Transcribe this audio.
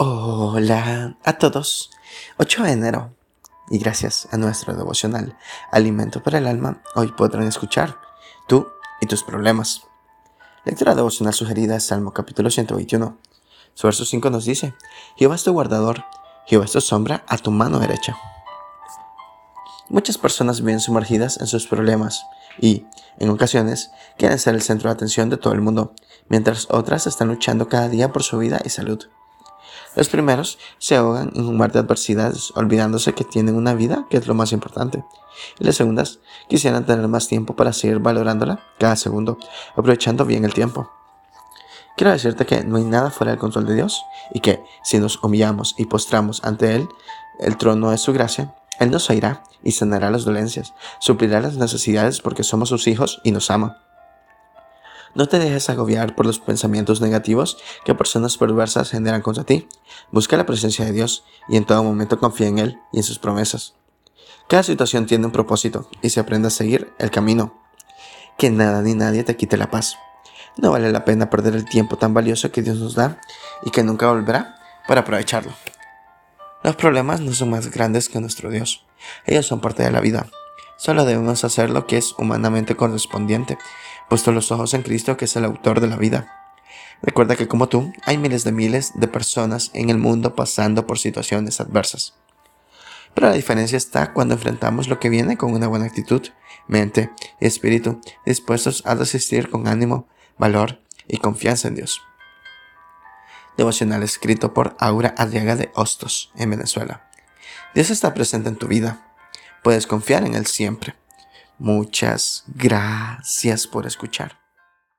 Hola a todos. 8 de enero. Y gracias a nuestro devocional Alimento para el Alma, hoy podrán escuchar tú y tus problemas. Lectura devocional sugerida Salmo capítulo 121. Su verso 5 nos dice, Jehová es tu guardador, Jehová es tu sombra a tu mano derecha. Muchas personas viven sumergidas en sus problemas y, en ocasiones, quieren ser el centro de atención de todo el mundo, mientras otras están luchando cada día por su vida y salud. Los primeros se ahogan en un mar de adversidades, olvidándose que tienen una vida, que es lo más importante. Y las segundas quisieran tener más tiempo para seguir valorándola cada segundo, aprovechando bien el tiempo. Quiero decirte que no hay nada fuera del control de Dios y que si nos humillamos y postramos ante Él, el trono de su gracia, Él nos oirá y sanará las dolencias, suplirá las necesidades porque somos sus hijos y nos ama. No te dejes agobiar por los pensamientos negativos que personas perversas generan contra ti. Busca la presencia de Dios y en todo momento confía en Él y en sus promesas. Cada situación tiene un propósito y se aprende a seguir el camino. Que nada ni nadie te quite la paz. No vale la pena perder el tiempo tan valioso que Dios nos da y que nunca volverá para aprovecharlo. Los problemas no son más grandes que nuestro Dios. Ellos son parte de la vida. Solo debemos hacer lo que es humanamente correspondiente puesto los ojos en Cristo, que es el autor de la vida. Recuerda que como tú, hay miles de miles de personas en el mundo pasando por situaciones adversas. Pero la diferencia está cuando enfrentamos lo que viene con una buena actitud, mente y espíritu, dispuestos a resistir con ánimo, valor y confianza en Dios. Devocional escrito por Aura Adriaga de Hostos, en Venezuela. Dios está presente en tu vida. Puedes confiar en Él siempre. Muchas gracias por escuchar.